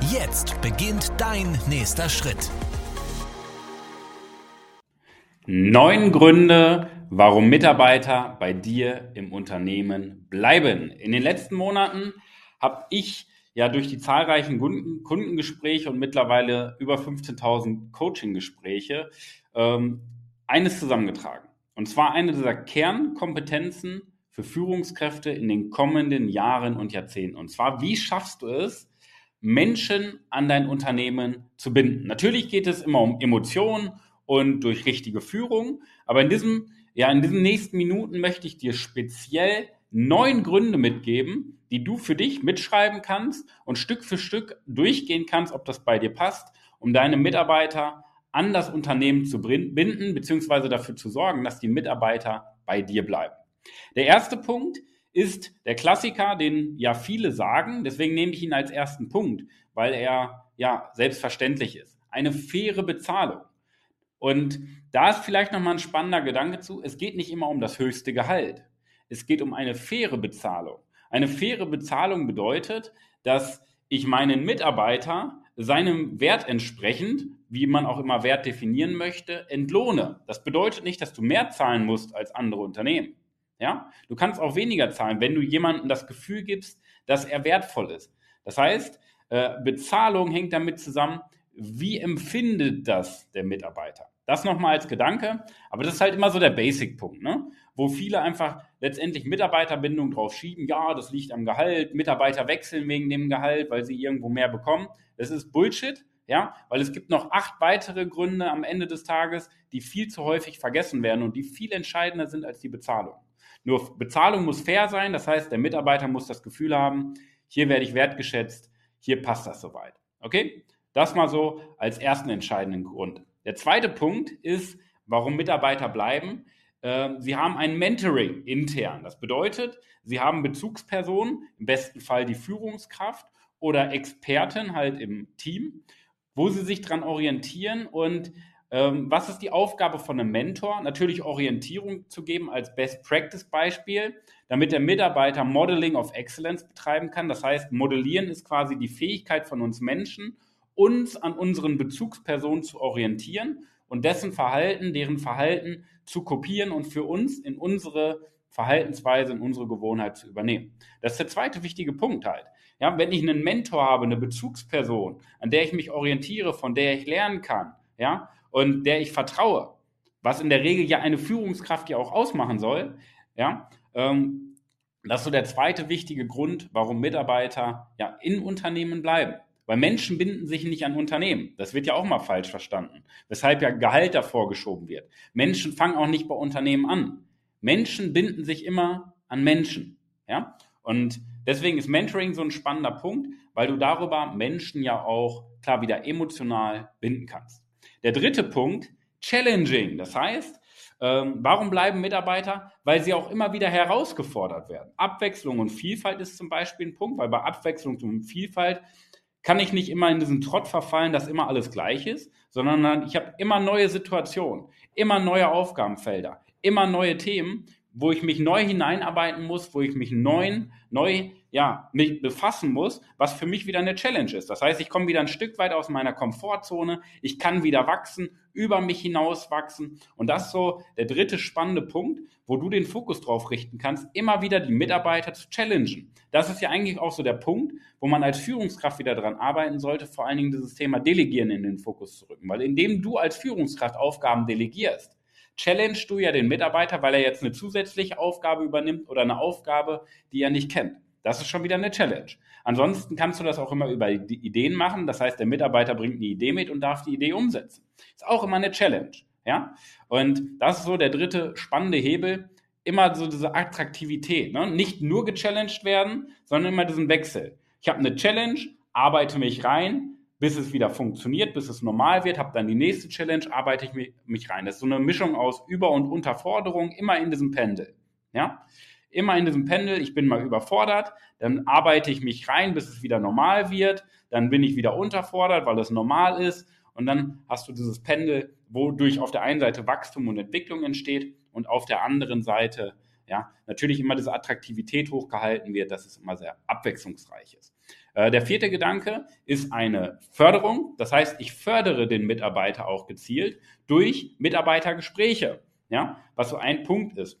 Jetzt beginnt dein nächster Schritt. Neun Gründe, warum Mitarbeiter bei dir im Unternehmen bleiben. In den letzten Monaten habe ich ja durch die zahlreichen Kundengespräche und mittlerweile über 15.000 Coaching-Gespräche ähm, eines zusammengetragen. Und zwar eine dieser Kernkompetenzen für Führungskräfte in den kommenden Jahren und Jahrzehnten. Und zwar, wie schaffst du es, Menschen an dein Unternehmen zu binden? Natürlich geht es immer um Emotionen und durch richtige Führung, aber in diesem ja, in diesen nächsten Minuten möchte ich dir speziell neun Gründe mitgeben, die du für dich mitschreiben kannst und Stück für Stück durchgehen kannst, ob das bei dir passt, um deine Mitarbeiter an das Unternehmen zu binden, beziehungsweise dafür zu sorgen, dass die Mitarbeiter bei dir bleiben. Der erste Punkt ist der Klassiker, den ja viele sagen, deswegen nehme ich ihn als ersten Punkt, weil er ja selbstverständlich ist. Eine faire Bezahlung. Und da ist vielleicht nochmal ein spannender Gedanke zu. Es geht nicht immer um das höchste Gehalt. Es geht um eine faire Bezahlung. Eine faire Bezahlung bedeutet, dass ich meinen Mitarbeiter seinem Wert entsprechend, wie man auch immer Wert definieren möchte, entlohne. Das bedeutet nicht, dass du mehr zahlen musst als andere Unternehmen. Ja? Du kannst auch weniger zahlen, wenn du jemandem das Gefühl gibst, dass er wertvoll ist. Das heißt, äh, Bezahlung hängt damit zusammen, wie empfindet das der Mitarbeiter? Das nochmal als Gedanke. Aber das ist halt immer so der Basic-Punkt, ne? wo viele einfach letztendlich Mitarbeiterbindung drauf schieben. Ja, das liegt am Gehalt. Mitarbeiter wechseln wegen dem Gehalt, weil sie irgendwo mehr bekommen. Das ist Bullshit, ja, weil es gibt noch acht weitere Gründe am Ende des Tages, die viel zu häufig vergessen werden und die viel entscheidender sind als die Bezahlung. Nur Bezahlung muss fair sein, das heißt, der Mitarbeiter muss das Gefühl haben, hier werde ich wertgeschätzt, hier passt das soweit. Okay? Das mal so als ersten entscheidenden Grund. Der zweite Punkt ist, warum Mitarbeiter bleiben. Ähm, sie haben ein Mentoring intern. Das bedeutet, Sie haben Bezugspersonen, im besten Fall die Führungskraft oder Experten halt im Team, wo Sie sich dran orientieren und was ist die Aufgabe von einem Mentor? Natürlich Orientierung zu geben als Best Practice Beispiel, damit der Mitarbeiter Modeling of Excellence betreiben kann. Das heißt, Modellieren ist quasi die Fähigkeit von uns Menschen, uns an unseren Bezugspersonen zu orientieren und dessen Verhalten, deren Verhalten zu kopieren und für uns in unsere Verhaltensweise, in unsere Gewohnheit zu übernehmen. Das ist der zweite wichtige Punkt halt. Ja, wenn ich einen Mentor habe, eine Bezugsperson, an der ich mich orientiere, von der ich lernen kann, ja, und der ich vertraue, was in der Regel ja eine Führungskraft ja auch ausmachen soll, ja, ähm, das ist so der zweite wichtige Grund, warum Mitarbeiter ja in Unternehmen bleiben. Weil Menschen binden sich nicht an Unternehmen. Das wird ja auch mal falsch verstanden. Weshalb ja Gehalt davor geschoben wird. Menschen fangen auch nicht bei Unternehmen an. Menschen binden sich immer an Menschen. Ja? Und deswegen ist Mentoring so ein spannender Punkt, weil du darüber Menschen ja auch klar wieder emotional binden kannst. Der dritte Punkt, Challenging. Das heißt, ähm, warum bleiben Mitarbeiter? Weil sie auch immer wieder herausgefordert werden. Abwechslung und Vielfalt ist zum Beispiel ein Punkt, weil bei Abwechslung und Vielfalt kann ich nicht immer in diesen Trott verfallen, dass immer alles gleich ist, sondern ich habe immer neue Situationen, immer neue Aufgabenfelder, immer neue Themen, wo ich mich neu hineinarbeiten muss, wo ich mich neu, neu ja, mich befassen muss, was für mich wieder eine Challenge ist. Das heißt, ich komme wieder ein Stück weit aus meiner Komfortzone, ich kann wieder wachsen, über mich hinaus wachsen. Und das ist so der dritte spannende Punkt, wo du den Fokus drauf richten kannst, immer wieder die Mitarbeiter zu challengen. Das ist ja eigentlich auch so der Punkt, wo man als Führungskraft wieder dran arbeiten sollte, vor allen Dingen dieses Thema Delegieren in den Fokus zu rücken. Weil indem du als Führungskraft Aufgaben delegierst, challenge du ja den Mitarbeiter, weil er jetzt eine zusätzliche Aufgabe übernimmt oder eine Aufgabe, die er nicht kennt. Das ist schon wieder eine Challenge. Ansonsten kannst du das auch immer über die Ideen machen. Das heißt, der Mitarbeiter bringt eine Idee mit und darf die Idee umsetzen. Ist auch immer eine Challenge. Ja? Und das ist so der dritte spannende Hebel. Immer so diese Attraktivität. Ne? Nicht nur gechallenged werden, sondern immer diesen Wechsel. Ich habe eine Challenge, arbeite mich rein, bis es wieder funktioniert, bis es normal wird, habe dann die nächste Challenge, arbeite ich mich rein. Das ist so eine Mischung aus Über- und Unterforderung, immer in diesem Pendel. Ja? Immer in diesem Pendel, ich bin mal überfordert, dann arbeite ich mich rein, bis es wieder normal wird, dann bin ich wieder unterfordert, weil es normal ist und dann hast du dieses Pendel, wodurch auf der einen Seite Wachstum und Entwicklung entsteht und auf der anderen Seite ja, natürlich immer diese Attraktivität hochgehalten wird, dass es immer sehr abwechslungsreich ist. Äh, der vierte Gedanke ist eine Förderung. Das heißt, ich fördere den Mitarbeiter auch gezielt durch Mitarbeitergespräche. Ja, was so ein Punkt ist.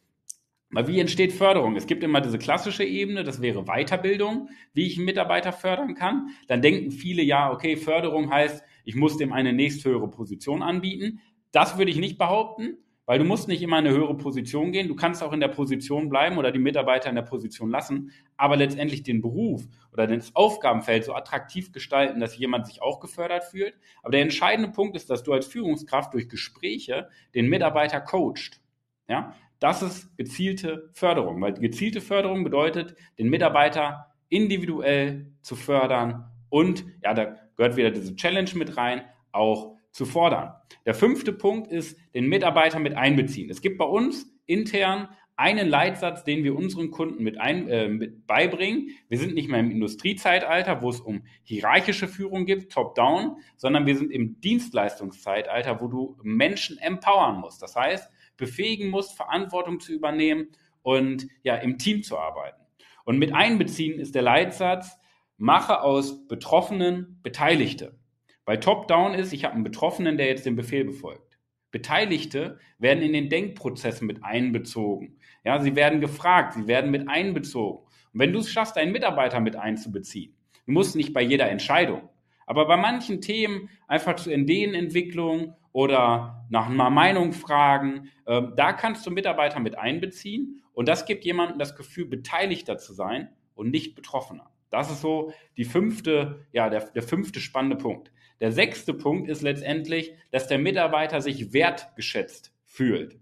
Weil wie entsteht Förderung? Es gibt immer diese klassische Ebene, das wäre Weiterbildung, wie ich einen Mitarbeiter fördern kann. Dann denken viele, ja, okay, Förderung heißt, ich muss dem eine nächsthöhere Position anbieten. Das würde ich nicht behaupten, weil du musst nicht immer in eine höhere Position gehen. Du kannst auch in der Position bleiben oder die Mitarbeiter in der Position lassen, aber letztendlich den Beruf oder das Aufgabenfeld so attraktiv gestalten, dass jemand sich auch gefördert fühlt. Aber der entscheidende Punkt ist, dass du als Führungskraft durch Gespräche den Mitarbeiter coacht. Ja, das ist gezielte Förderung, weil gezielte Förderung bedeutet, den Mitarbeiter individuell zu fördern und, ja, da gehört wieder diese Challenge mit rein, auch zu fordern. Der fünfte Punkt ist, den Mitarbeiter mit einbeziehen. Es gibt bei uns intern einen Leitsatz, den wir unseren Kunden mit, ein, äh, mit beibringen. Wir sind nicht mehr im Industriezeitalter, wo es um hierarchische Führung gibt, top-down, sondern wir sind im Dienstleistungszeitalter, wo du Menschen empowern musst. Das heißt, befähigen musst, Verantwortung zu übernehmen und ja, im Team zu arbeiten. Und mit einbeziehen ist der Leitsatz, mache aus Betroffenen Beteiligte. Bei Top-Down ist, ich habe einen Betroffenen, der jetzt den Befehl befolgt. Beteiligte werden in den Denkprozessen mit einbezogen. Ja, sie werden gefragt, sie werden mit einbezogen. Und wenn du es schaffst, einen Mitarbeiter mit einzubeziehen, du musst nicht bei jeder Entscheidung, aber bei manchen Themen einfach zur Ideenentwicklung oder nach einer Meinung fragen, äh, da kannst du Mitarbeiter mit einbeziehen und das gibt jemandem das Gefühl, beteiligter zu sein und nicht betroffener. Das ist so die fünfte, ja, der, der fünfte spannende Punkt. Der sechste Punkt ist letztendlich, dass der Mitarbeiter sich wertgeschätzt fühlt.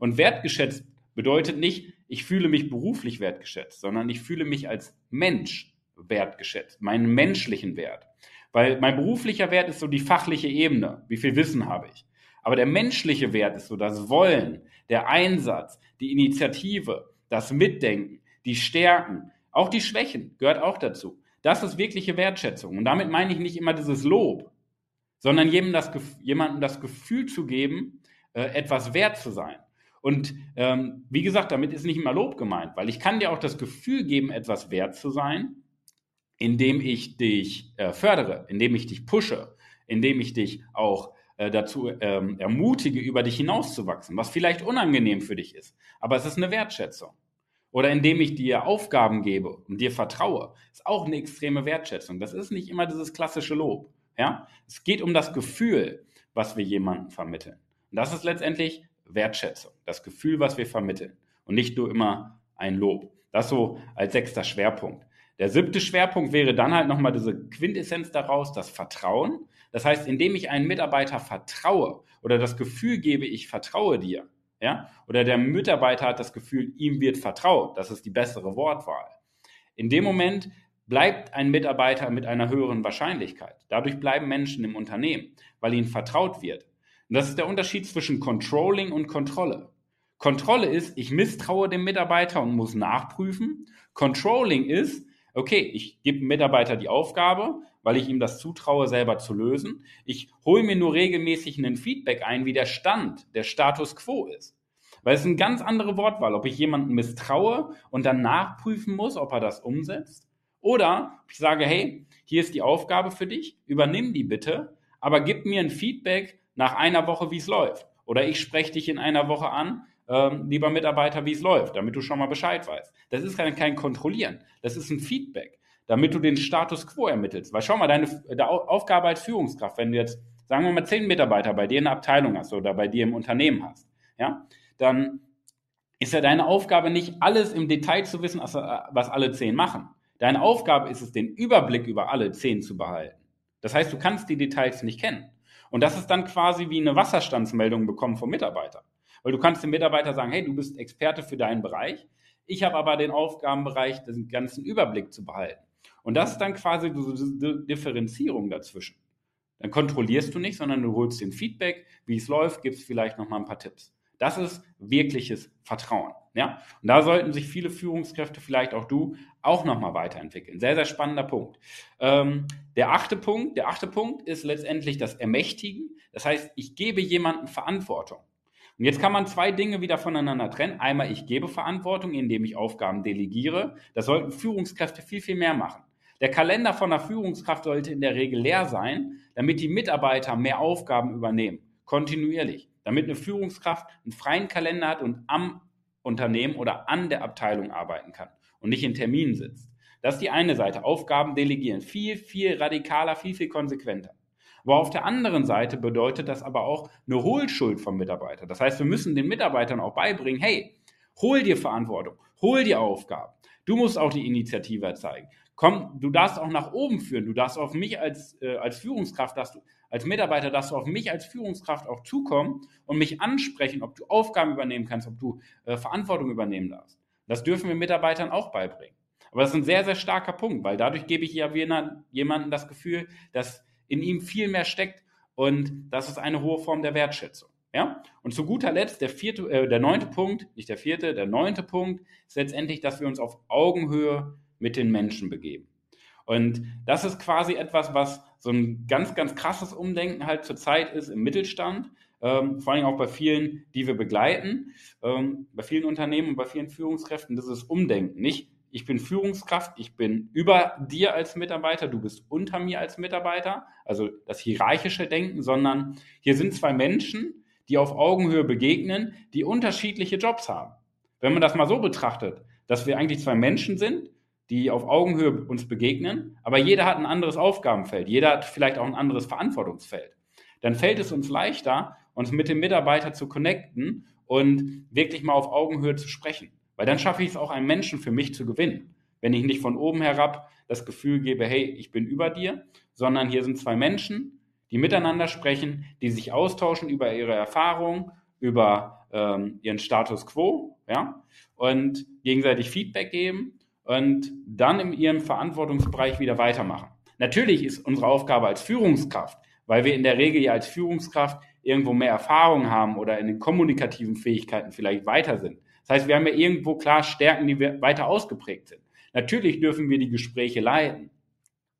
Und wertgeschätzt bedeutet nicht, ich fühle mich beruflich wertgeschätzt, sondern ich fühle mich als Mensch wertgeschätzt, meinen menschlichen Wert. Weil mein beruflicher Wert ist so die fachliche Ebene, wie viel Wissen habe ich. Aber der menschliche Wert ist so das Wollen, der Einsatz, die Initiative, das Mitdenken, die Stärken, auch die Schwächen gehört auch dazu. Das ist wirkliche Wertschätzung. Und damit meine ich nicht immer dieses Lob, sondern jedem das, jemandem das Gefühl zu geben, äh, etwas wert zu sein. Und ähm, wie gesagt, damit ist nicht immer Lob gemeint, weil ich kann dir auch das Gefühl geben, etwas wert zu sein, indem ich dich äh, fördere, indem ich dich pushe, indem ich dich auch äh, dazu ähm, ermutige, über dich hinauszuwachsen, was vielleicht unangenehm für dich ist. Aber es ist eine Wertschätzung. Oder indem ich dir Aufgaben gebe und dir vertraue, ist auch eine extreme Wertschätzung. Das ist nicht immer dieses klassische Lob. Ja? Es geht um das Gefühl, was wir jemandem vermitteln. Und das ist letztendlich Wertschätzung, das Gefühl, was wir vermitteln und nicht nur immer ein Lob. Das so als sechster Schwerpunkt. Der siebte Schwerpunkt wäre dann halt nochmal diese Quintessenz daraus, das Vertrauen. Das heißt, indem ich einen Mitarbeiter vertraue oder das Gefühl gebe, ich vertraue dir, ja, oder der Mitarbeiter hat das Gefühl, ihm wird vertraut, das ist die bessere Wortwahl. In dem Moment bleibt ein Mitarbeiter mit einer höheren Wahrscheinlichkeit. Dadurch bleiben Menschen im Unternehmen, weil ihnen vertraut wird. Und das ist der Unterschied zwischen Controlling und Kontrolle. Kontrolle ist, ich misstraue dem Mitarbeiter und muss nachprüfen. Controlling ist, okay, ich gebe dem Mitarbeiter die Aufgabe, weil ich ihm das zutraue, selber zu lösen. Ich hole mir nur regelmäßig einen Feedback ein, wie der Stand, der Status quo ist. Weil es ist eine ganz andere Wortwahl, ob ich jemanden misstraue und dann nachprüfen muss, ob er das umsetzt, oder ich sage, hey, hier ist die Aufgabe für dich, übernimm die bitte, aber gib mir ein Feedback nach einer Woche, wie es läuft. Oder ich spreche dich in einer Woche an, ähm, lieber Mitarbeiter, wie es läuft, damit du schon mal Bescheid weißt. Das ist kein, kein Kontrollieren, das ist ein Feedback, damit du den Status quo ermittelst. Weil schau mal, deine Aufgabe als Führungskraft, wenn du jetzt, sagen wir mal, zehn Mitarbeiter bei dir in der Abteilung hast oder bei dir im Unternehmen hast, ja, dann ist ja deine Aufgabe nicht, alles im Detail zu wissen, was alle zehn machen. Deine Aufgabe ist es, den Überblick über alle zehn zu behalten. Das heißt, du kannst die Details nicht kennen. Und das ist dann quasi wie eine Wasserstandsmeldung bekommen vom Mitarbeiter. Weil du kannst dem Mitarbeiter sagen, hey, du bist Experte für deinen Bereich. Ich habe aber den Aufgabenbereich, den ganzen Überblick zu behalten. Und das ist dann quasi die Differenzierung dazwischen. Dann kontrollierst du nicht, sondern du holst den Feedback, wie es läuft, gibst vielleicht nochmal ein paar Tipps. Das ist wirkliches Vertrauen. Ja? Und da sollten sich viele Führungskräfte, vielleicht auch du, auch nochmal weiterentwickeln. Sehr, sehr spannender Punkt. Ähm, der achte Punkt, der achte Punkt ist letztendlich das Ermächtigen. Das heißt, ich gebe jemandem Verantwortung. Und jetzt kann man zwei Dinge wieder voneinander trennen. Einmal, ich gebe Verantwortung, indem ich Aufgaben delegiere. Das sollten Führungskräfte viel, viel mehr machen. Der Kalender von der Führungskraft sollte in der Regel leer sein, damit die Mitarbeiter mehr Aufgaben übernehmen. Kontinuierlich. Damit eine Führungskraft einen freien Kalender hat und am Unternehmen oder an der Abteilung arbeiten kann und nicht in Terminen sitzt. Das ist die eine Seite. Aufgaben delegieren. Viel, viel radikaler, viel, viel konsequenter. Aber auf der anderen Seite bedeutet das aber auch eine Hohlschuld vom Mitarbeiter. Das heißt, wir müssen den Mitarbeitern auch beibringen, hey, hol dir Verantwortung, hol dir Aufgaben. Du musst auch die Initiative zeigen. Komm, du darfst auch nach oben führen. Du darfst auf mich als, äh, als Führungskraft, darfst du, als Mitarbeiter darfst du auf mich als Führungskraft auch zukommen und mich ansprechen, ob du Aufgaben übernehmen kannst, ob du äh, Verantwortung übernehmen darfst. Das dürfen wir Mitarbeitern auch beibringen. Aber das ist ein sehr, sehr starker Punkt, weil dadurch gebe ich ja jemandem das Gefühl, dass in ihm viel mehr steckt und das ist eine hohe Form der Wertschätzung. Ja? Und zu guter Letzt, der, vierte, äh, der neunte Punkt, nicht der vierte, der neunte Punkt ist letztendlich, dass wir uns auf Augenhöhe mit den Menschen begeben. Und das ist quasi etwas, was so ein ganz, ganz krasses Umdenken halt zurzeit ist im Mittelstand, ähm, vor allem auch bei vielen, die wir begleiten, ähm, bei vielen Unternehmen und bei vielen Führungskräften, das ist Umdenken. Nicht, ich bin Führungskraft, ich bin über dir als Mitarbeiter, du bist unter mir als Mitarbeiter, also das hierarchische Denken, sondern hier sind zwei Menschen, die auf Augenhöhe begegnen, die unterschiedliche Jobs haben. Wenn man das mal so betrachtet, dass wir eigentlich zwei Menschen sind, die auf Augenhöhe uns begegnen, aber jeder hat ein anderes Aufgabenfeld, jeder hat vielleicht auch ein anderes Verantwortungsfeld. Dann fällt es uns leichter, uns mit dem Mitarbeiter zu connecten und wirklich mal auf Augenhöhe zu sprechen. Weil dann schaffe ich es auch, einen Menschen für mich zu gewinnen. Wenn ich nicht von oben herab das Gefühl gebe, hey, ich bin über dir, sondern hier sind zwei Menschen, die miteinander sprechen, die sich austauschen über ihre Erfahrungen, über ähm, ihren Status quo, ja, und gegenseitig Feedback geben und dann in ihrem Verantwortungsbereich wieder weitermachen. Natürlich ist unsere Aufgabe als Führungskraft, weil wir in der Regel ja als Führungskraft irgendwo mehr Erfahrung haben oder in den kommunikativen Fähigkeiten vielleicht weiter sind. Das heißt, wir haben ja irgendwo klar Stärken, die wir weiter ausgeprägt sind. Natürlich dürfen wir die Gespräche leiten.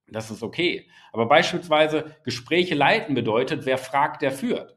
Das ist okay. Aber beispielsweise Gespräche leiten bedeutet, wer fragt, der führt.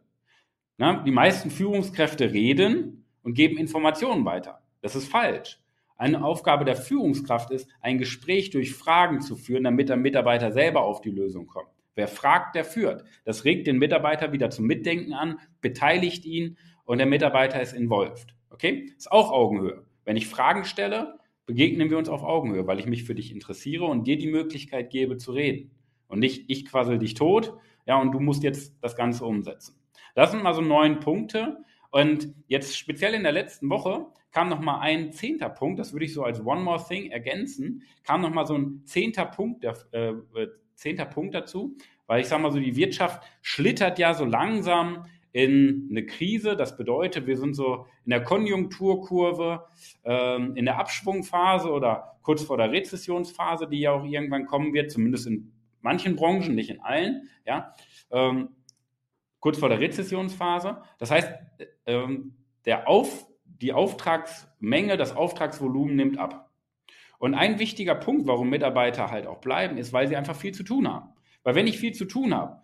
Na, die meisten Führungskräfte reden und geben Informationen weiter. Das ist falsch. Eine Aufgabe der Führungskraft ist, ein Gespräch durch Fragen zu führen, damit der Mitarbeiter selber auf die Lösung kommt. Wer fragt, der führt. Das regt den Mitarbeiter wieder zum Mitdenken an, beteiligt ihn und der Mitarbeiter ist involviert. Okay? Ist auch Augenhöhe. Wenn ich Fragen stelle, begegnen wir uns auf Augenhöhe, weil ich mich für dich interessiere und dir die Möglichkeit gebe zu reden. Und nicht, ich quassel dich tot, ja, und du musst jetzt das Ganze umsetzen. Das sind mal so neun Punkte. Und jetzt speziell in der letzten Woche kam noch mal ein zehnter Punkt, das würde ich so als One More Thing ergänzen, kam noch mal so ein zehnter Punkt, der, äh, zehnter Punkt dazu, weil ich sage mal so, die Wirtschaft schlittert ja so langsam in eine Krise. Das bedeutet, wir sind so in der Konjunkturkurve, ähm, in der Abschwungphase oder kurz vor der Rezessionsphase, die ja auch irgendwann kommen wird, zumindest in manchen Branchen, nicht in allen. Ja, ähm, kurz vor der Rezessionsphase. Das heißt, ähm, der Auf, die Auftragsmenge, das Auftragsvolumen nimmt ab. Und ein wichtiger Punkt, warum Mitarbeiter halt auch bleiben, ist, weil sie einfach viel zu tun haben. Weil wenn ich viel zu tun habe,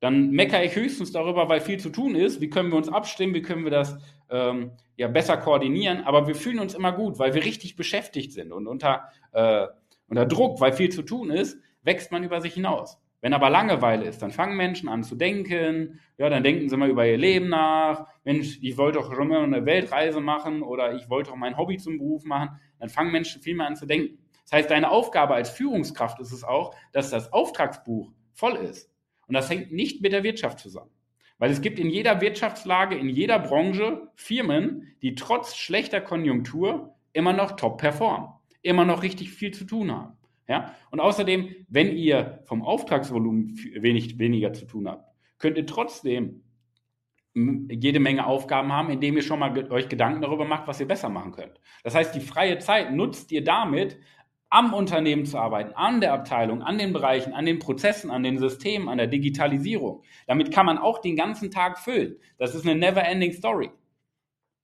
dann meckere ich höchstens darüber, weil viel zu tun ist. Wie können wir uns abstimmen? Wie können wir das ähm, ja besser koordinieren? Aber wir fühlen uns immer gut, weil wir richtig beschäftigt sind und unter, äh, unter Druck, weil viel zu tun ist, wächst man über sich hinaus. Wenn aber Langeweile ist, dann fangen Menschen an zu denken, ja, dann denken sie mal über ihr Leben nach. Mensch, ich wollte doch schon mal eine Weltreise machen oder ich wollte doch mein Hobby zum Beruf machen. Dann fangen Menschen viel mehr an zu denken. Das heißt, deine Aufgabe als Führungskraft ist es auch, dass das Auftragsbuch voll ist. Und das hängt nicht mit der Wirtschaft zusammen. Weil es gibt in jeder Wirtschaftslage, in jeder Branche Firmen, die trotz schlechter Konjunktur immer noch top performen, immer noch richtig viel zu tun haben. Ja? Und außerdem, wenn ihr vom Auftragsvolumen wenig, weniger zu tun habt, könnt ihr trotzdem jede Menge Aufgaben haben, indem ihr schon mal euch Gedanken darüber macht, was ihr besser machen könnt. Das heißt, die freie Zeit nutzt ihr damit, am Unternehmen zu arbeiten, an der Abteilung, an den Bereichen, an den Prozessen, an den Systemen, an der Digitalisierung. Damit kann man auch den ganzen Tag füllen. Das ist eine never-ending Story.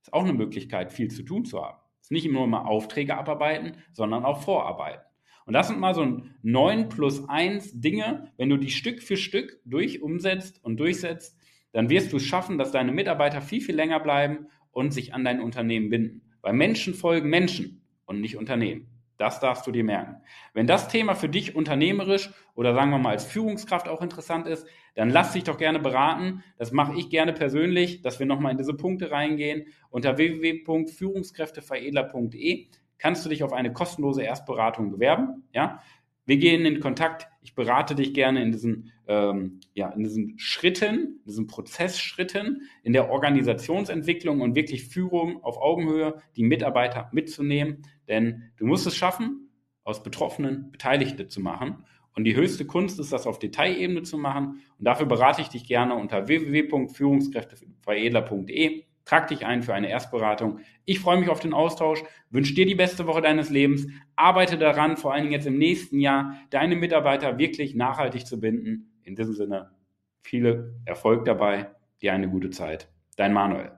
Ist auch eine Möglichkeit, viel zu tun zu haben. Ist nicht nur Aufträge abarbeiten, sondern auch vorarbeiten. Und das sind mal so 9 plus 1 Dinge, wenn du die Stück für Stück durch umsetzt und durchsetzt, dann wirst du es schaffen, dass deine Mitarbeiter viel, viel länger bleiben und sich an dein Unternehmen binden. Weil Menschen folgen Menschen und nicht Unternehmen. Das darfst du dir merken. Wenn das Thema für dich unternehmerisch oder sagen wir mal als Führungskraft auch interessant ist, dann lass dich doch gerne beraten. Das mache ich gerne persönlich, dass wir nochmal in diese Punkte reingehen. Unter www.führungskräfteveredler.de kannst du dich auf eine kostenlose Erstberatung bewerben. Ja? Wir gehen in Kontakt. Ich berate dich gerne in diesen, ähm, ja, in diesen Schritten, diesen Prozessschritten, in der Organisationsentwicklung und wirklich Führung auf Augenhöhe, die Mitarbeiter mitzunehmen. Denn du musst es schaffen, aus Betroffenen Beteiligte zu machen. Und die höchste Kunst ist, das auf Detailebene zu machen. Und dafür berate ich dich gerne unter www.führungskräfteveredler.de. Trag dich ein für eine Erstberatung. Ich freue mich auf den Austausch, wünsche dir die beste Woche deines Lebens, arbeite daran, vor allen Dingen jetzt im nächsten Jahr, deine Mitarbeiter wirklich nachhaltig zu binden. In diesem Sinne, viel Erfolg dabei, dir eine gute Zeit. Dein Manuel.